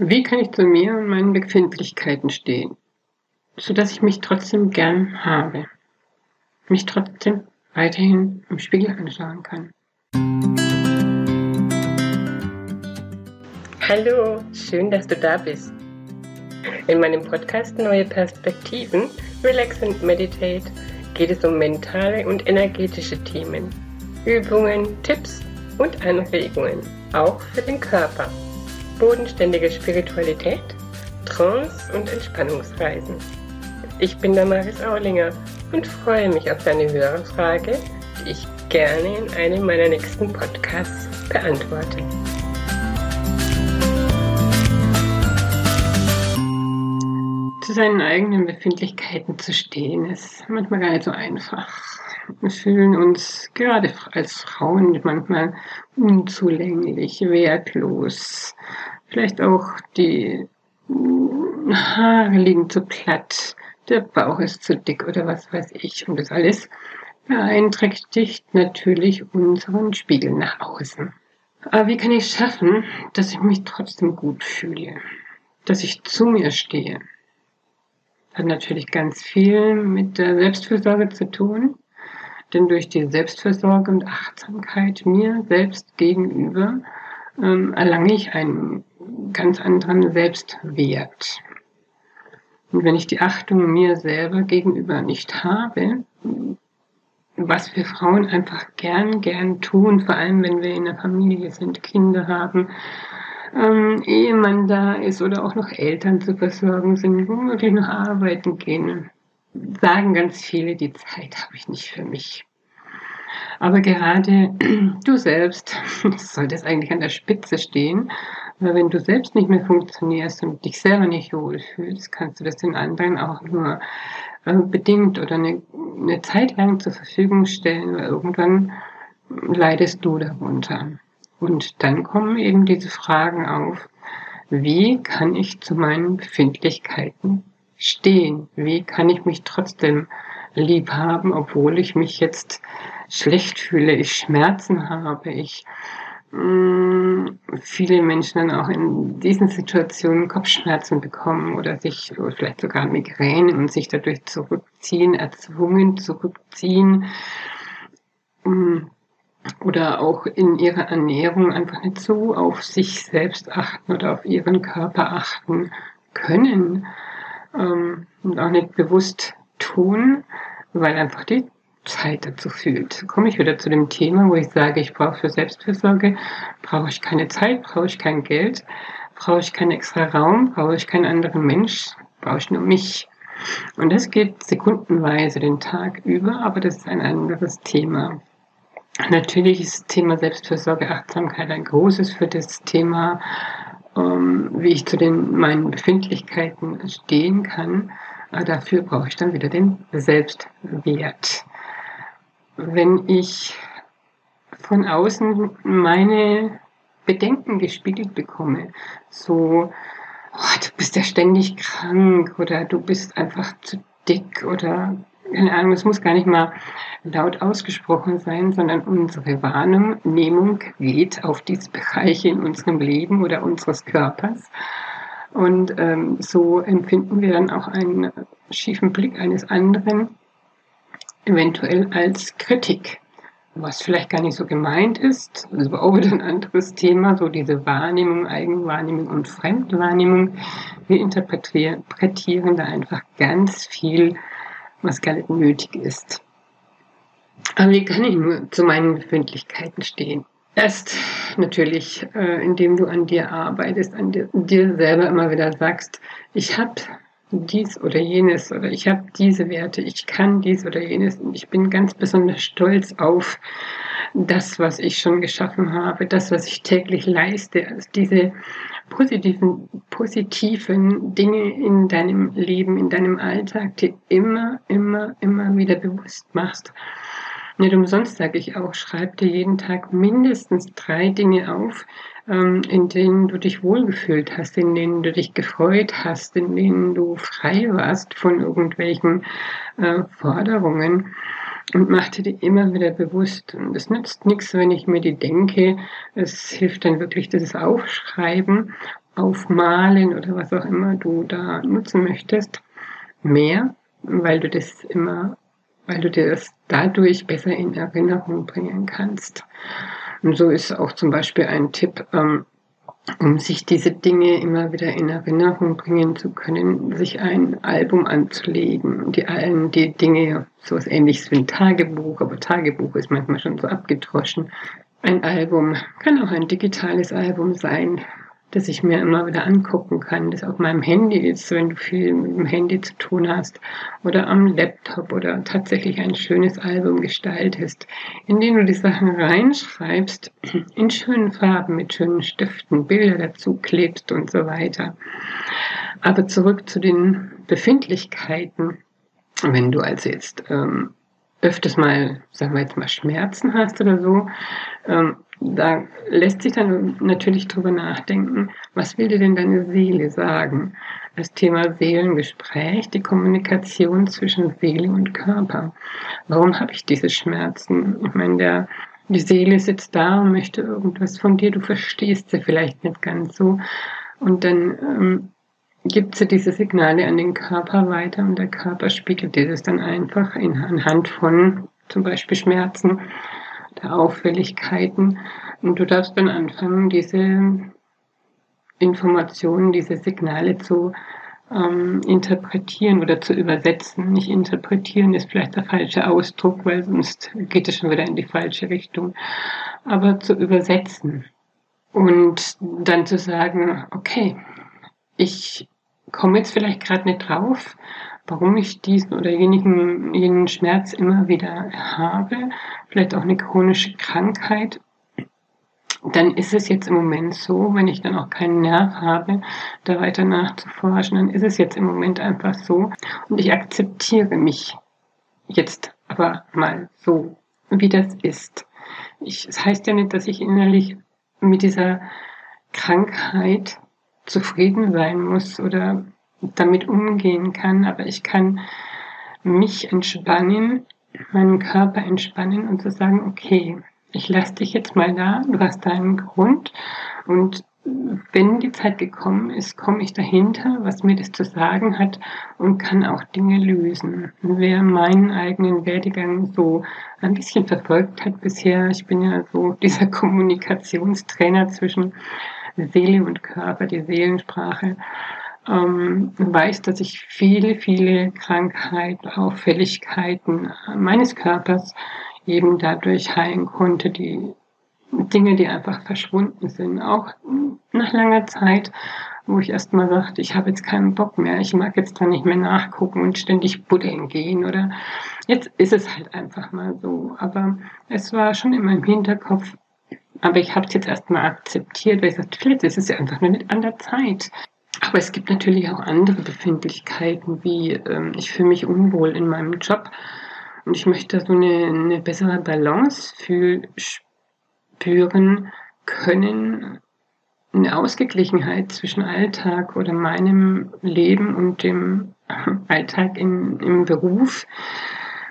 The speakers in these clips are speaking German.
Wie kann ich zu mir und meinen Befindlichkeiten stehen, sodass ich mich trotzdem gern habe, mich trotzdem weiterhin im Spiegel anschauen kann? Hallo, schön, dass du da bist. In meinem Podcast Neue Perspektiven, Relax and Meditate geht es um mentale und energetische Themen, Übungen, Tipps und Anregungen, auch für den Körper bodenständige Spiritualität, Trance und Entspannungsreisen. Ich bin Damaris Aulinger und freue mich auf deine Hörerfrage, die ich gerne in einem meiner nächsten Podcasts beantworte. Zu seinen eigenen Befindlichkeiten zu stehen, ist manchmal gar nicht so einfach. Wir fühlen uns gerade als Frauen manchmal unzulänglich, wertlos. Vielleicht auch die Haare liegen zu platt, der Bauch ist zu dick oder was weiß ich. Und das alles beeinträchtigt natürlich unseren Spiegel nach außen. Aber wie kann ich schaffen, dass ich mich trotzdem gut fühle? Dass ich zu mir stehe? Hat natürlich ganz viel mit der Selbstfürsorge zu tun. Denn durch die Selbstfürsorge und Achtsamkeit mir selbst gegenüber ähm, erlange ich einen ganz anderen Selbstwert. Und wenn ich die Achtung mir selber gegenüber nicht habe, was wir Frauen einfach gern, gern tun, vor allem wenn wir in der Familie sind, Kinder haben, ähm, Ehemann da ist oder auch noch Eltern zu versorgen sind, womöglich noch arbeiten gehen, sagen ganz viele, die Zeit habe ich nicht für mich. Aber gerade du selbst solltest eigentlich an der Spitze stehen, weil wenn du selbst nicht mehr funktionierst und dich selber nicht wohlfühlst, kannst du das den anderen auch nur äh, bedingt oder eine, eine Zeit lang zur Verfügung stellen, weil irgendwann leidest du darunter. Und dann kommen eben diese Fragen auf, wie kann ich zu meinen Befindlichkeiten stehen? Wie kann ich mich trotzdem lieb haben, obwohl ich mich jetzt schlecht fühle, ich Schmerzen habe, ich mh, mm, viele Menschen dann auch in diesen Situationen Kopfschmerzen bekommen oder sich oder vielleicht sogar Migräne und sich dadurch zurückziehen, erzwungen zurückziehen. Mh, mm, oder auch in ihrer Ernährung einfach nicht so auf sich selbst achten oder auf ihren Körper achten können ähm, und auch nicht bewusst tun, weil einfach die Zeit dazu fühlt. Komme ich wieder zu dem Thema, wo ich sage, ich brauche für Selbstfürsorge, brauche ich keine Zeit, brauche ich kein Geld, brauche ich keinen extra Raum, brauche ich keinen anderen Mensch, brauche ich nur mich. Und das geht sekundenweise den Tag über, aber das ist ein anderes Thema. Natürlich ist das Thema Selbstfürsorge, Achtsamkeit ein großes für das Thema, ähm, wie ich zu den meinen Befindlichkeiten stehen kann. Aber dafür brauche ich dann wieder den Selbstwert wenn ich von außen meine Bedenken gespiegelt bekomme, so, oh, du bist ja ständig krank oder du bist einfach zu dick oder keine Ahnung, es muss gar nicht mal laut ausgesprochen sein, sondern unsere Wahrnehmung geht auf diese Bereiche in unserem Leben oder unseres Körpers. Und ähm, so empfinden wir dann auch einen schiefen Blick eines anderen eventuell als Kritik, was vielleicht gar nicht so gemeint ist. Das ist aber auch wieder ein anderes Thema, so diese Wahrnehmung, Eigenwahrnehmung und Fremdwahrnehmung. Wir interpretieren da einfach ganz viel, was gar nicht nötig ist. Aber wie kann ich nur zu meinen Befindlichkeiten stehen? Erst natürlich, äh, indem du an dir arbeitest, an dir, dir selber immer wieder sagst, ich habe dies oder jenes oder ich habe diese Werte, ich kann dies oder jenes und ich bin ganz besonders stolz auf das, was ich schon geschaffen habe, das, was ich täglich leiste, also diese positiven, positiven Dinge in deinem Leben, in deinem Alltag, die immer, immer, immer wieder bewusst machst. Nicht umsonst sage ich auch, schreib dir jeden Tag mindestens drei Dinge auf, ähm, in denen du dich wohlgefühlt hast, in denen du dich gefreut hast, in denen du frei warst von irgendwelchen äh, Forderungen und mach dir die immer wieder bewusst. Und es nützt nichts, wenn ich mir die denke. Es hilft dann wirklich das Aufschreiben aufmalen oder was auch immer du da nutzen möchtest, mehr, weil du das immer, weil du dir das dadurch besser in Erinnerung bringen kannst. Und so ist auch zum Beispiel ein Tipp, ähm, um sich diese Dinge immer wieder in Erinnerung bringen zu können, sich ein Album anzulegen, die allen die Dinge, so was ähnliches wie ein Tagebuch, aber Tagebuch ist manchmal schon so abgedroschen. Ein Album kann auch ein digitales Album sein, das ich mir immer wieder angucken kann, das auf meinem Handy ist, wenn du viel mit dem Handy zu tun hast oder am Laptop oder tatsächlich ein schönes Album gestaltest, in dem du die Sachen reinschreibst, in schönen Farben, mit schönen Stiften, Bilder dazu klebst und so weiter. Aber zurück zu den Befindlichkeiten. Wenn du also jetzt ähm, öfters mal, sagen wir jetzt mal, Schmerzen hast oder so, ähm, da lässt sich dann natürlich drüber nachdenken, was will dir denn deine Seele sagen? Das Thema Seelengespräch, die Kommunikation zwischen Seele und Körper. Warum habe ich diese Schmerzen? Ich meine, der, die Seele sitzt da und möchte irgendwas von dir, du verstehst sie vielleicht nicht ganz so. Und dann ähm, gibt sie diese Signale an den Körper weiter und der Körper spiegelt dir das dann einfach in, anhand von zum Beispiel Schmerzen der Auffälligkeiten. Und du darfst dann anfangen, diese Informationen, diese Signale zu ähm, interpretieren oder zu übersetzen. Nicht interpretieren ist vielleicht der falsche Ausdruck, weil sonst geht es schon wieder in die falsche Richtung. Aber zu übersetzen und dann zu sagen, okay, ich komme jetzt vielleicht gerade nicht drauf, warum ich diesen oder jenigen, jenen Schmerz immer wieder habe, vielleicht auch eine chronische Krankheit, dann ist es jetzt im Moment so, wenn ich dann auch keinen Nerv habe, da weiter nachzuforschen, dann ist es jetzt im Moment einfach so. Und ich akzeptiere mich jetzt aber mal so, wie das ist. Ich, das heißt ja nicht, dass ich innerlich mit dieser Krankheit zufrieden sein muss oder damit umgehen kann, aber ich kann mich entspannen, meinen Körper entspannen und zu so sagen, okay, ich lasse dich jetzt mal da, du hast deinen Grund und wenn die Zeit gekommen ist, komme ich dahinter, was mir das zu sagen hat und kann auch Dinge lösen. Wer meinen eigenen Werdegang so ein bisschen verfolgt hat bisher, ich bin ja so dieser Kommunikationstrainer zwischen Seele und Körper, die Seelensprache, ähm, weiß, dass ich viele, viele Krankheiten, Auffälligkeiten meines Körpers eben dadurch heilen konnte, die Dinge, die einfach verschwunden sind. Auch nach langer Zeit, wo ich erst mal sagte, ich habe jetzt keinen Bock mehr, ich mag jetzt da nicht mehr nachgucken und ständig buddeln gehen oder jetzt ist es halt einfach mal so. Aber es war schon in meinem Hinterkopf, aber ich habe es jetzt erstmal akzeptiert, weil ich sagte, vielleicht ist es ja einfach nur nicht an der Zeit. Aber es gibt natürlich auch andere Befindlichkeiten, wie ähm, ich fühle mich unwohl in meinem Job und ich möchte so eine, eine bessere Balance für, spüren können, eine Ausgeglichenheit zwischen Alltag oder meinem Leben und dem Alltag in, im Beruf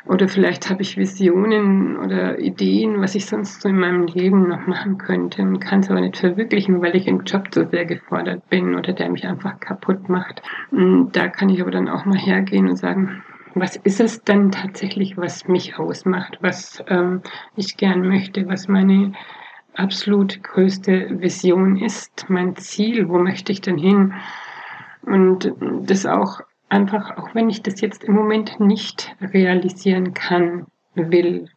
oder vielleicht habe ich Visionen oder Ideen, was ich sonst so in meinem Leben noch machen könnte und kann es aber nicht verwirklichen, weil ich im Job so sehr gefordert bin oder der mich einfach kaputt macht. Und da kann ich aber dann auch mal hergehen und sagen, was ist es denn tatsächlich, was mich ausmacht, was ähm, ich gern möchte, was meine absolut größte Vision ist, mein Ziel, wo möchte ich denn hin? Und das auch einfach, auch wenn ich das jetzt im Moment nicht realisieren kann, will,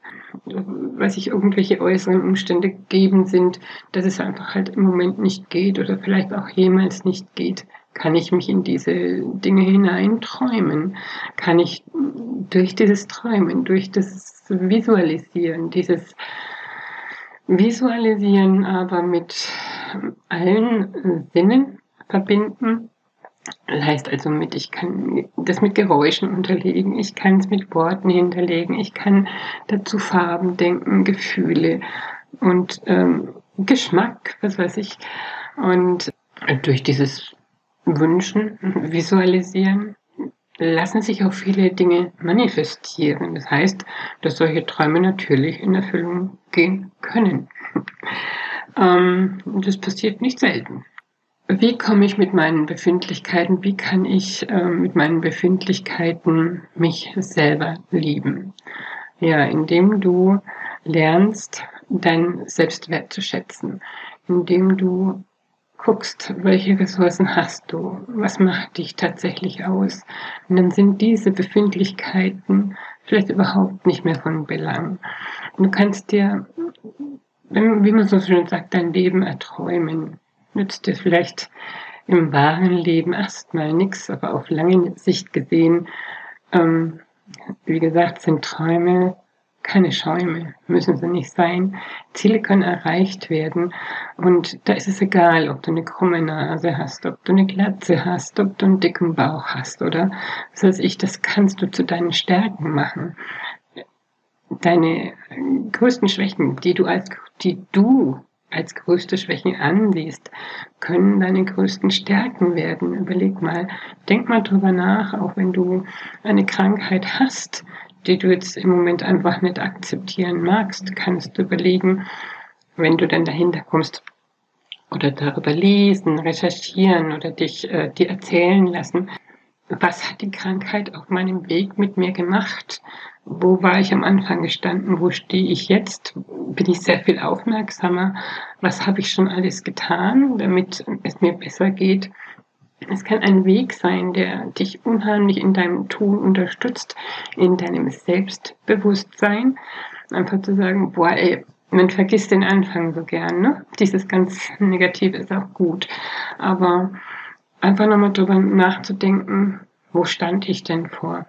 weil sich irgendwelche äußeren Umstände geben sind, dass es einfach halt im Moment nicht geht oder vielleicht auch jemals nicht geht, kann ich mich in diese Dinge hineinträumen, kann ich durch dieses Träumen, durch das Visualisieren, dieses Visualisieren aber mit allen Sinnen verbinden, das heißt also mit, ich kann das mit Geräuschen unterlegen, ich kann es mit Worten hinterlegen, ich kann dazu Farben denken, Gefühle und ähm, Geschmack, was weiß ich. Und durch dieses Wünschen, Visualisieren, lassen sich auch viele Dinge manifestieren. Das heißt, dass solche Träume natürlich in Erfüllung gehen können. ähm, das passiert nicht selten wie komme ich mit meinen Befindlichkeiten, wie kann ich äh, mit meinen Befindlichkeiten mich selber lieben? Ja, indem du lernst, deinen Selbstwert zu schätzen, indem du guckst, welche Ressourcen hast du, was macht dich tatsächlich aus. Und dann sind diese Befindlichkeiten vielleicht überhaupt nicht mehr von Belang. Und du kannst dir, wie man so schön sagt, dein Leben erträumen. Nützt dir vielleicht im wahren Leben erstmal nichts, aber auf lange Sicht gesehen, ähm, wie gesagt, sind Träume keine Schäume, müssen sie nicht sein. Ziele können erreicht werden und da ist es egal, ob du eine krumme Nase hast, ob du eine Glatze hast, ob du einen dicken Bauch hast oder was weiß ich, das kannst du zu deinen Stärken machen. Deine größten Schwächen, die du als, die du als größte Schwächen ansiehst, können deine größten Stärken werden. Überleg mal, denk mal drüber nach, auch wenn du eine Krankheit hast, die du jetzt im Moment einfach nicht akzeptieren magst, kannst du überlegen, wenn du dann dahinter kommst oder darüber lesen, recherchieren oder dich äh, dir erzählen lassen, was hat die Krankheit auf meinem Weg mit mir gemacht? Wo war ich am Anfang gestanden? Wo stehe ich jetzt? Bin ich sehr viel aufmerksamer? Was habe ich schon alles getan, damit es mir besser geht? Es kann ein Weg sein, der dich unheimlich in deinem Tun unterstützt, in deinem Selbstbewusstsein. Einfach zu sagen, boah, ey, man vergisst den Anfang so gern, ne? Dieses ganz Negative ist auch gut. Aber einfach nochmal drüber nachzudenken, wo stand ich denn vor,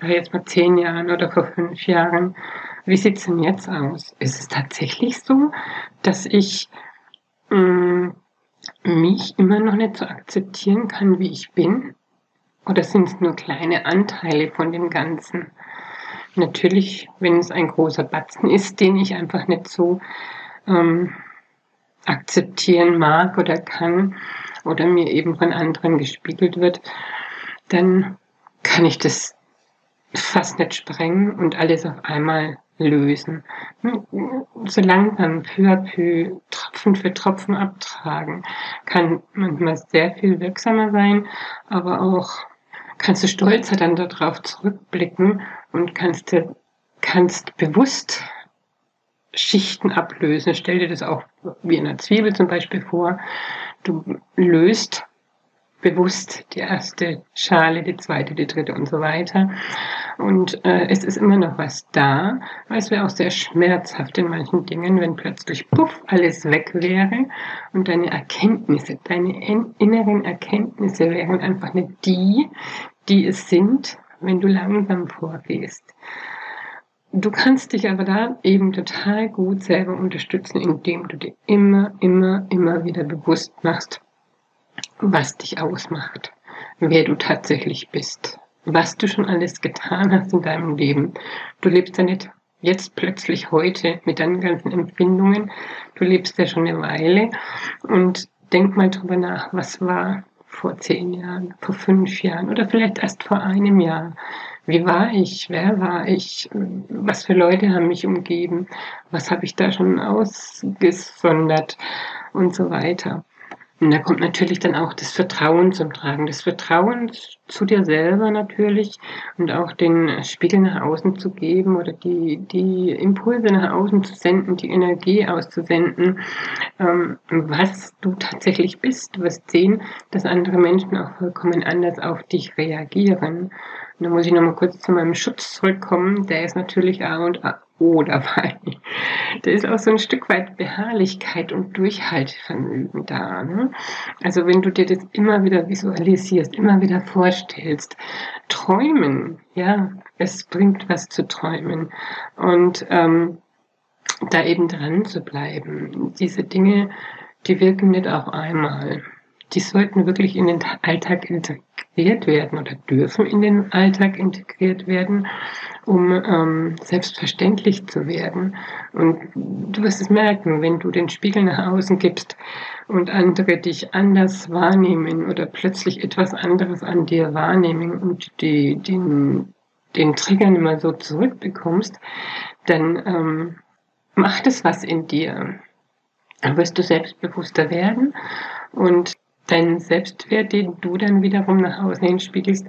sag jetzt mal zehn Jahren oder vor fünf Jahren? Wie sieht's denn jetzt aus? Ist es tatsächlich so, dass ich mh, mm, mich immer noch nicht so akzeptieren kann, wie ich bin? Oder sind es nur kleine Anteile von dem Ganzen? Natürlich, wenn es ein großer Batzen ist, den ich einfach nicht so ähm, akzeptieren mag oder kann oder mir eben von anderen gespiegelt wird, dann kann ich das fast nicht sprengen und alles auf einmal lösen. So langsam, peu à peu, Tropfen für Tropfen abtragen, kann manchmal sehr viel wirksamer sein, aber auch kannst du stolzer dann darauf zurückblicken und kannst dir, kannst bewusst Schichten ablösen. Stell dir das auch wie in einer Zwiebel zum Beispiel vor. Du löst bewusst die erste Schale, die zweite, die dritte und so weiter. Und äh, es ist immer noch was da, weil es wäre auch sehr schmerzhaft in manchen Dingen, wenn plötzlich puff alles weg wäre und deine Erkenntnisse, deine inneren Erkenntnisse wären einfach nicht die, die es sind, wenn du langsam vorgehst. Du kannst dich aber da eben total gut selber unterstützen, indem du dir immer, immer, immer wieder bewusst machst, was dich ausmacht, wer du tatsächlich bist, was du schon alles getan hast in deinem Leben. Du lebst ja nicht jetzt plötzlich heute mit deinen ganzen Empfindungen. Du lebst ja schon eine Weile und denk mal drüber nach, was war vor zehn Jahren, vor fünf Jahren oder vielleicht erst vor einem Jahr. Wie war ich? Wer war ich? Was für Leute haben mich umgeben? Was habe ich da schon ausgesondert? Und so weiter. Und da kommt natürlich dann auch das Vertrauen zum Tragen. Das Vertrauen zu dir selber natürlich und auch den Spiegel nach außen zu geben oder die, die Impulse nach außen zu senden, die Energie auszusenden, ähm, was du tatsächlich bist. Du wirst sehen, dass andere Menschen auch vollkommen anders auf dich reagieren. Und da muss ich nochmal kurz zu meinem Schutz zurückkommen. Der ist natürlich A und O dabei. Da ist auch so ein Stück weit Beharrlichkeit und Durchhaltevermögen da. Ne? Also wenn du dir das immer wieder visualisierst, immer wieder vorstellst, träumen, ja, es bringt was zu träumen. Und ähm, da eben dran zu bleiben. Diese Dinge, die wirken nicht auf einmal die sollten wirklich in den Alltag integriert werden oder dürfen in den Alltag integriert werden, um ähm, selbstverständlich zu werden. Und du wirst es merken, wenn du den Spiegel nach außen gibst und andere dich anders wahrnehmen oder plötzlich etwas anderes an dir wahrnehmen und die, den, den Trigger nicht mehr so zurückbekommst, dann ähm, macht es was in dir. Dann wirst du selbstbewusster werden und deinen Selbstwert, den du dann wiederum nach außen hin spiegelst,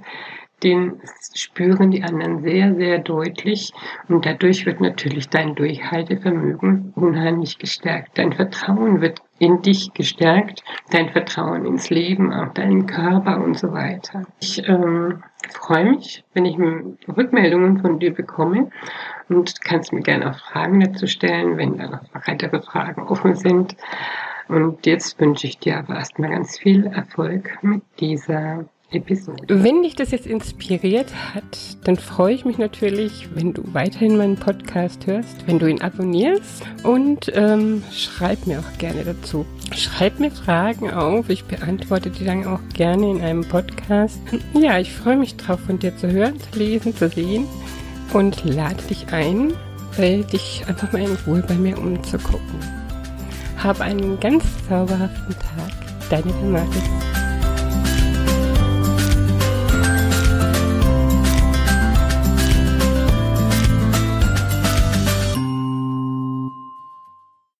den spüren die anderen sehr, sehr deutlich. Und dadurch wird natürlich dein Durchhaltevermögen unheimlich gestärkt. Dein Vertrauen wird in dich gestärkt, dein Vertrauen ins Leben, auch deinen Körper und so weiter. Ich ähm, freue mich, wenn ich Rückmeldungen von dir bekomme und kannst mir gerne auch Fragen dazu stellen, wenn da noch weitere Fragen offen sind. Und jetzt wünsche ich dir aber erstmal ganz viel Erfolg mit dieser Episode. Wenn dich das jetzt inspiriert hat, dann freue ich mich natürlich, wenn du weiterhin meinen Podcast hörst, wenn du ihn abonnierst und ähm, schreib mir auch gerne dazu. Schreib mir Fragen auf, ich beantworte die dann auch gerne in einem Podcast. Ja, ich freue mich drauf, von dir zu hören, zu lesen, zu sehen und lade dich ein, dich einfach mal in Ruhe bei mir umzugucken. Hab einen ganz zauberhaften Tag. Deine Damaris.